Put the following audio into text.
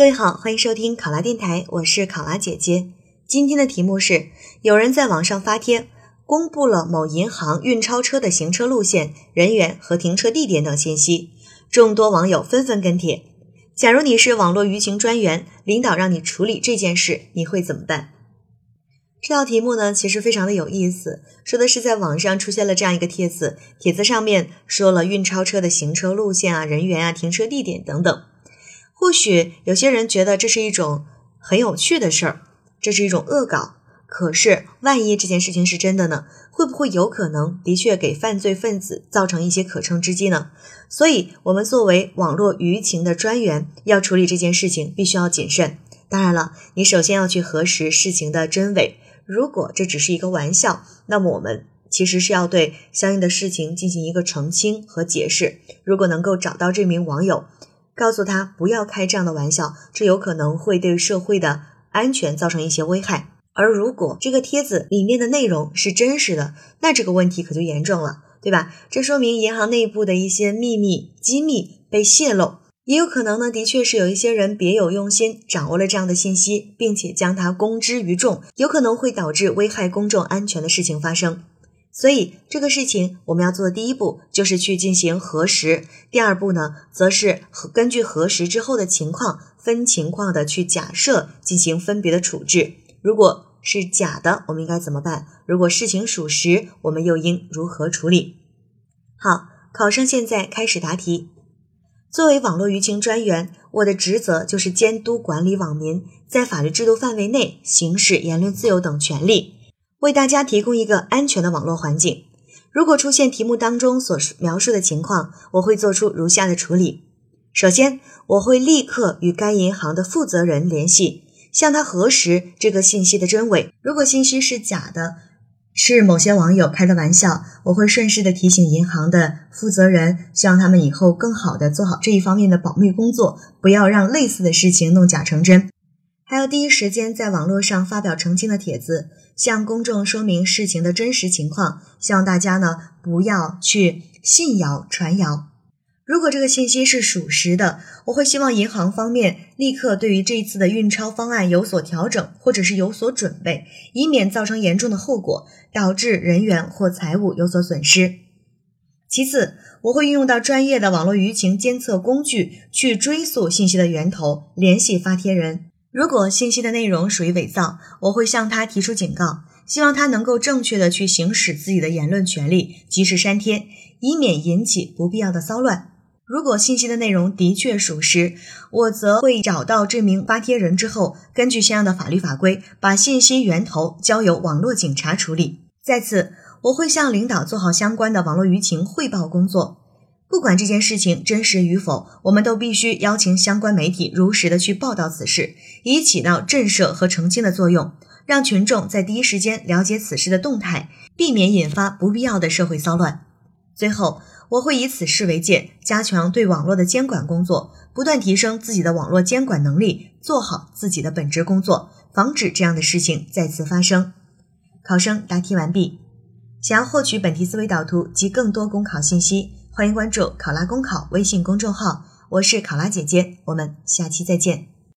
各位好，欢迎收听考拉电台，我是考拉姐姐。今天的题目是：有人在网上发帖，公布了某银行运钞车的行车路线、人员和停车地点等信息，众多网友纷纷跟帖。假如你是网络舆情专员，领导让你处理这件事，你会怎么办？这道题目呢，其实非常的有意思，说的是在网上出现了这样一个帖子，帖子上面说了运钞车的行车路线啊、人员啊、停车地点等等。或许有些人觉得这是一种很有趣的事儿，这是一种恶搞。可是，万一这件事情是真的呢？会不会有可能的确给犯罪分子造成一些可乘之机呢？所以，我们作为网络舆情的专员，要处理这件事情，必须要谨慎。当然了，你首先要去核实事情的真伪。如果这只是一个玩笑，那么我们其实是要对相应的事情进行一个澄清和解释。如果能够找到这名网友，告诉他不要开这样的玩笑，这有可能会对社会的安全造成一些危害。而如果这个帖子里面的内容是真实的，那这个问题可就严重了，对吧？这说明银行内部的一些秘密机密被泄露，也有可能呢，的确是有一些人别有用心，掌握了这样的信息，并且将它公之于众，有可能会导致危害公众安全的事情发生。所以这个事情我们要做的第一步就是去进行核实，第二步呢，则是根据核实之后的情况，分情况的去假设进行分别的处置。如果是假的，我们应该怎么办？如果事情属实，我们又应如何处理？好，考生现在开始答题。作为网络舆情专员，我的职责就是监督管理网民在法律制度范围内行使言论自由等权利。为大家提供一个安全的网络环境。如果出现题目当中所描述的情况，我会做出如下的处理：首先，我会立刻与该银行的负责人联系，向他核实这个信息的真伪。如果信息是假的，是某些网友开的玩笑，我会顺势的提醒银行的负责人，希望他们以后更好的做好这一方面的保密工作，不要让类似的事情弄假成真。还要第一时间在网络上发表澄清的帖子，向公众说明事情的真实情况。希望大家呢不要去信谣传谣。如果这个信息是属实的，我会希望银行方面立刻对于这一次的运钞方案有所调整，或者是有所准备，以免造成严重的后果，导致人员或财物有所损失。其次，我会运用到专业的网络舆情监测工具去追溯信息的源头，联系发帖人。如果信息的内容属于伪造，我会向他提出警告，希望他能够正确的去行使自己的言论权利，及时删帖，以免引起不必要的骚乱。如果信息的内容的确属实，我则会找到这名发帖人之后，根据相应的法律法规，把信息源头交由网络警察处理。在此，我会向领导做好相关的网络舆情汇报工作。不管这件事情真实与否，我们都必须邀请相关媒体如实的去报道此事，以起到震慑和澄清的作用，让群众在第一时间了解此事的动态，避免引发不必要的社会骚乱。最后，我会以此事为戒，加强对网络的监管工作，不断提升自己的网络监管能力，做好自己的本职工作，防止这样的事情再次发生。考生答题完毕。想要获取本题思维导图及更多公考信息。欢迎关注“考拉公考”微信公众号，我是考拉姐姐，我们下期再见。